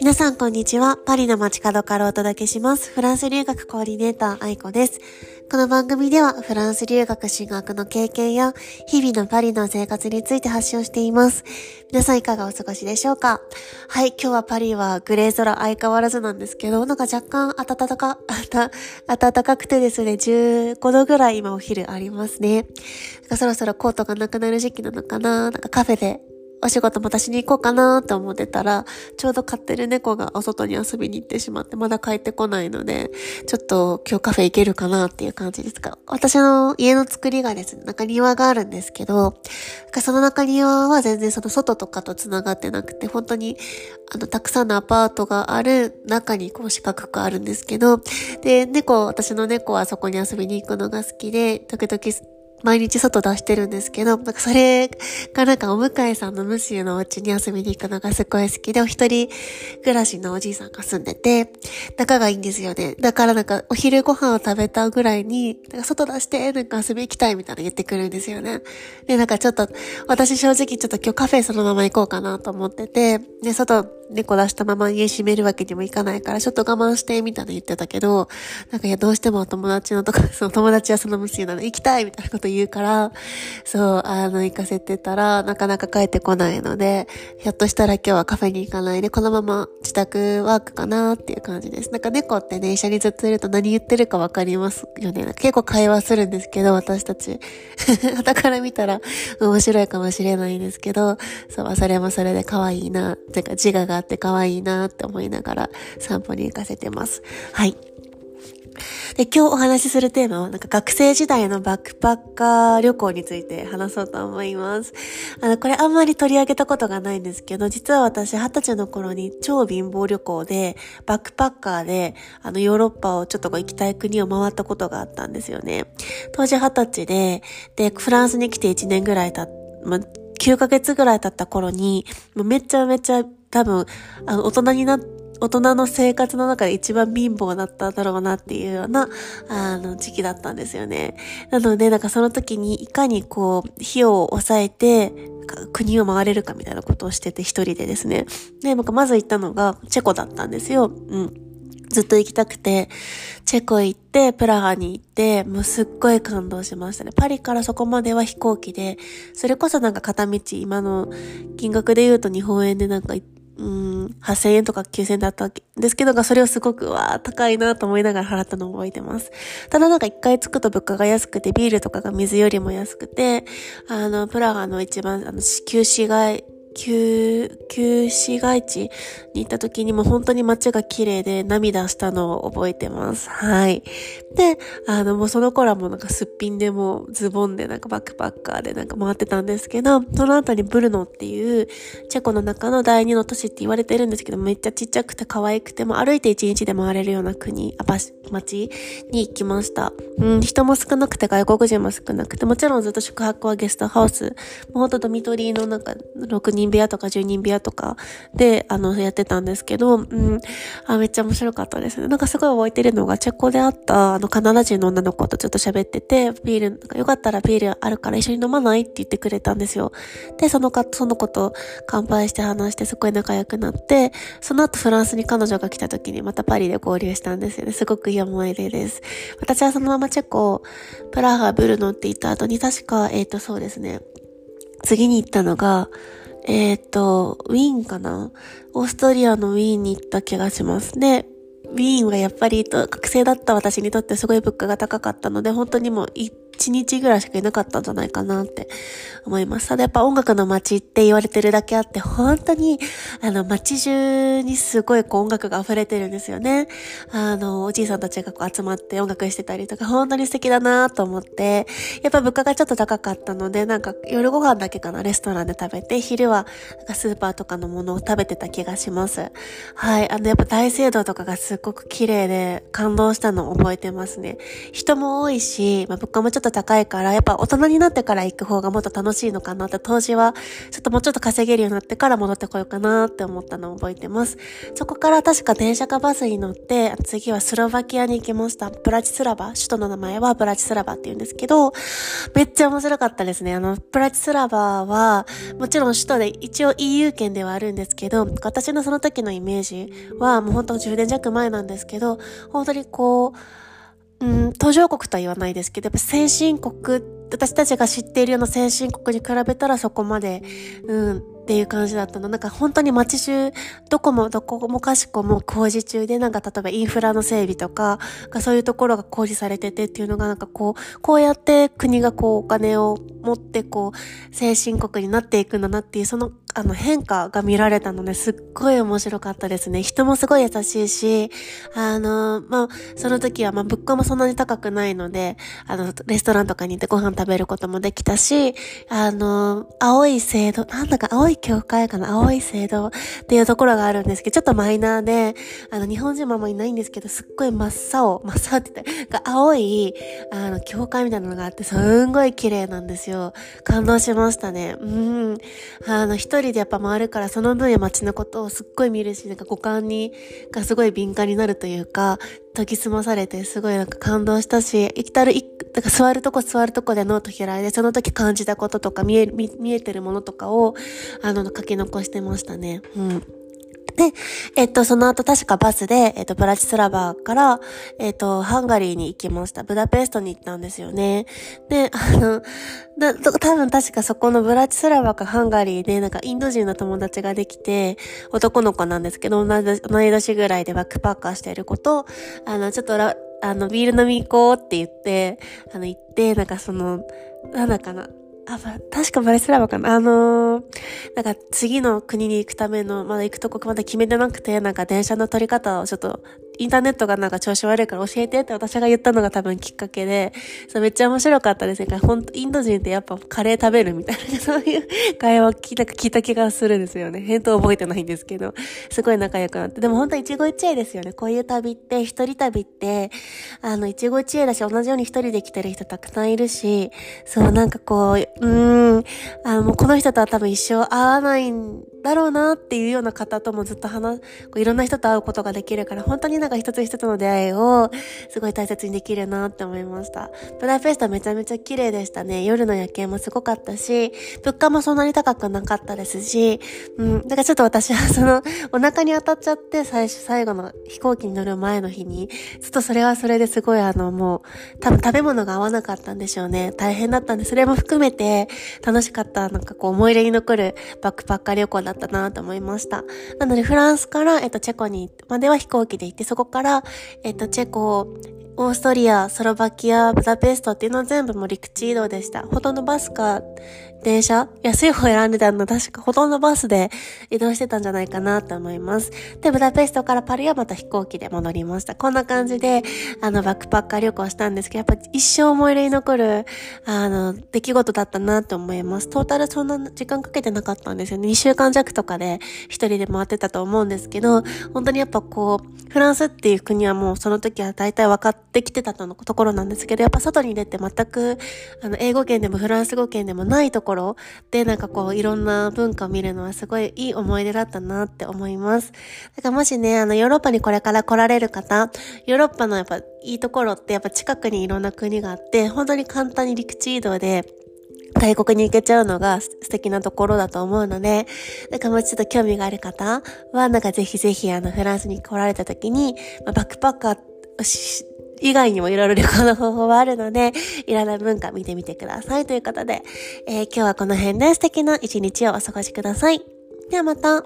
皆さんこんにちは。パリの街角からお届けします。フランス留学コーディネーター、愛子です。この番組ではフランス留学進学の経験や日々のパリの生活について発信をしています。皆さんいかがお過ごしでしょうか？はい、今日はパリはグレー空相変わらずなんですけど、なんか若干暖か、暖かくてですね、15度ぐらい今お昼ありますね。そろそろコートがなくなる時期なのかな？なんかカフェでお仕事またしに行こうかなと思ってたら、ちょうど飼ってる猫がお外に遊びに行ってしまって、まだ帰ってこないので、ちょっと今日カフェ行けるかなっていう感じですが、私の家の作りがですね、中庭があるんですけど、その中庭は全然その外とかと繋がってなくて、本当に、あの、たくさんのアパートがある中にこう四角くあるんですけど、で、猫、私の猫はそこに遊びに行くのが好きで、時々毎日外出してるんですけど、なんかそれがなんかお向かいさんのムシュのお家に遊びに行くのがすごい好きで、お一人暮らしのおじいさんが住んでて、仲がいいんですよね。だからなんかお昼ご飯を食べたぐらいに、なんか外出して、なんか遊び行きたいみたいな言ってくるんですよね。で、なんかちょっと、私正直ちょっと今日カフェそのまま行こうかなと思ってて、で、外猫出したまま家閉めるわけにもいかないから、ちょっと我慢して、みたいな言ってたけど、なんかいや、どうしても友達のとか、その友達はその娘なの、行きたいみたいなこと言うから、そう、あの、行かせてたら、なかなか帰ってこないので、ひょっとしたら今日はカフェに行かないで、このまま自宅ワークかなっていう感じです。なんか猫ってね、一緒にずっといると何言ってるかわかりますよね。結構会話するんですけど、私たち。だから見たら面白いかもしれないんですけど、そう、それもそれで可愛いな、てか自我があって可愛いなって思いながら散歩に行かせてます。はい。で、今日お話しするテーマは、なんか学生時代のバックパッカー旅行について話そうと思います。あの、これあんまり取り上げたことがないんですけど、実は私二十歳の頃に超貧乏旅行で、バックパッカーで、あの、ヨーロッパをちょっと行きたい国を回ったことがあったんですよね。当時二十歳で、で、フランスに来て1年ぐらい経って、ま9ヶ月ぐらい経った頃に、もうめちゃめちゃ多分、あの、大人になって、大人の生活の中で一番貧乏だっただろうなっていうような、あの、時期だったんですよね。なので、なんかその時にいかにこう、費用を抑えて、国を回れるかみたいなことをしてて一人でですね。で、なんかまず行ったのがチェコだったんですよ。うん。ずっと行きたくて、チェコ行って、プラハに行って、もうすっごい感動しましたね。パリからそこまでは飛行機で、それこそなんか片道、今の金額で言うと日本円でなんかうん、8000円とか9000円だったわけですけどが、それをすごく、わー高いなと思いながら払ったのを覚えてます。ただなんか一回着くと物価が安くて、ビールとかが水よりも安くて、あの、プラハの一番、あの、旧市街、旧、旧市街地に行った時にも本当に街が綺麗で涙したのを覚えてます。はい。で、あのもうその頃はもうなんかすっぴんでもズボンでなんかバックパッカーでなんか回ってたんですけど、その後にブルノっていうチェコの中の第二の都市って言われてるんですけど、めっちゃちっちゃくて可愛くても歩いて一日で回れるような国、あ、街に行きました。うん、人も少なくて外国人も少なくて、もちろんずっと宿泊はゲストハウス、もうほんとドミトリーのなんか6人人部屋とか10人部屋とかで、あの、やってたんですけど、うん、あ、めっちゃ面白かったですね。なんかすごい覚えてるのが、チェコであった、あの、カナダ人の女の子とちょっと喋ってて、ビール、なんかよかったらビールあるから一緒に飲まないって言ってくれたんですよ。で、そのか、その子と乾杯して話してすごい仲良くなって、その後フランスに彼女が来た時にまたパリで合流したんですよね。すごくいい思い出です。私はそのままチェコ、プラハ、ブルノって言った後に確か、えっ、ー、と、そうですね。次に行ったのが、えっ、ー、と、ウィーンかな？オーストリアのウィーンに行った気がします。で、ウィーンはやっぱり学生だった私にとってすごい物価が高かったので、本当にもう1日ぐらいしかいなかったんじゃないかなって思います。ただやっぱ音楽の街って言われてるだけあって、本当に、あの、街中にすごいこう音楽が溢れてるんですよね。あの、おじいさんたちがこう集まって音楽してたりとか、本当に素敵だなと思って、やっぱ物価がちょっと高かったので、なんか夜ご飯だけかな、レストランで食べて、昼はなんかスーパーとかのものを食べてた気がします。はい。あの、やっぱ大聖堂とかがすっごく綺麗で感動したのを覚えてますね。人も多いし、まあ、物価もちょっとと高いから、やっぱ大人になってから行く方がもっと楽しいのかなって、当時は、ちょっともうちょっと稼げるようになってから戻ってこようかなって思ったのを覚えてます。そこから確か電車かバスに乗って、次はスロバキアに行きました。ブラチスラバ、首都の名前はブラチスラバって言うんですけど、めっちゃ面白かったですね。あの、ブラチスラバは、もちろん首都で一応 EU 圏ではあるんですけど、私のその時のイメージはもう本当10年弱前なんですけど、本当にこう、うん、途上国とは言わないですけど、やっぱ先進国、私たちが知っているような先進国に比べたらそこまで、うん、っていう感じだったの。なんか本当に街中、どこもどこもかしこも工事中で、なんか例えばインフラの整備とか、そういうところが工事されててっていうのがなんかこう、こうやって国がこうお金を持ってこう、先進国になっていくんだなっていう、そのあの変化が見られたので、すっごい面白かったですね。人もすごい優しいし、あの、まあ、その時はまあ、物価もそんなに高くないので、あの、レストランとかに行ってご飯食べることもできたし、あの、青い制度、なんだか青い教会かな？青い聖堂っていうところがあるんですけど、ちょっとマイナーで、あの、日本人もあんまりいないんですけど、すっごい真っ青、真っ青って言って、青い、あの、教会みたいなのがあって、すんごい綺麗なんですよ。感動しましたね。うん。あの、一人でやっぱ回るから、その分や街のことをすっごい見るし、なんか五感に、がすごい敏感になるというか、研ぎ澄まされて、すごいなんか感動したし、生きたる、だから座るとこ座るとこでノート開いて、その時感じたこととか見え、見えてるものとかを、あの、書き残してましたね。うん。で、えっと、その後確かバスで、えっと、ブラチスラバーから、えっと、ハンガリーに行きました。ブダペストに行ったんですよね。で、あの、だ、多分確かそこのブラチスラバーかハンガリーで、なんかインド人の友達ができて、男の子なんですけど、同じ、同い年ぐらいでバックパッカーしてる子と、あの、ちょっとあの、ビール飲み行こうって言って、あの、行って、なんかその、なんだかな、あ、確かバレスラバかな。あのー、なんか次の国に行くための、まだ行くとこまだ決めてなくて、なんか電車の取り方をちょっとインターネットがなんか調子悪いから教えてって私が言ったのが多分きっかけで、そうめっちゃ面白かったですね。ほんと、インド人ってやっぱカレー食べるみたいな、そういう会話を聞いた聞いた気がするんですよね。返答覚えてないんですけど、すごい仲良くなって。でも本当一期一会ですよね。こういう旅って、一人旅って、あの、一期一会だし、同じように一人で来てる人たくさんいるし、そう、なんかこう、うーん、あの、この人とは多分一生会わないんだろうなっていうような方ともずっと話、こういろんな人と会うことができるから、本当になんか一つ一つの出会いをすごい大切にできるなって思いました。ブダペストめちゃめちゃ綺麗でしたね。夜の夜景もすごかったし、物価もそんなに高くなかったですし、うん、だからちょっと私はその、お腹に当たっちゃって最初、最後の飛行機に乗る前の日に、ちょっとそれはそれですごいあの、もう、多分食べ物が合わなかったんでしょうね。大変だったんで、それも含めて楽しかった、なんかこう思い出に残るバックパッカー旅行だだったなと思いました。なので、フランスから、えっと、チェコにまでは飛行機で行って、そこから、えっと、チェコ、オーストリア、スロバキア、ブダペストっていうのは全部も陸地移動でした。ほとんどバスか電車安い方選んでたの確かほとんどバスで移動してたんじゃないかなと思います。で、ブダペストからパリはまた飛行機で戻りました。こんな感じで、あの、バックパッカー旅行したんですけど、やっぱ一生思い出に残る、あの、出来事だったなと思います。トータルそんな時間かけてなかったんですよね。2週間弱とかで一人で回ってたと思うんですけど、本当にやっぱこう、フランスっていう国はもうその時は大体分かってきてたとのところなんですけど、やっぱ外に出て全く、あの、英語圏でもフランス語圏でもないところでなんかこういろんな文化を見るのはすごいいい思い出だったなって思います。だからもしね、あのヨーロッパにこれから来られる方、ヨーロッパのやっぱいいところってやっぱ近くにいろんな国があって、本当に簡単に陸地移動で外国に行けちゃうのが素敵なところだと思うので、なんかもうちょっと興味がある方は、なんかぜひぜひあのフランスに来られた時に、まあ、バックパッカー以外にもいろいろ旅行の方法はあるので、いろんな文化見てみてくださいということで、えー、今日はこの辺で素敵な一日をお過ごしください。ではまた。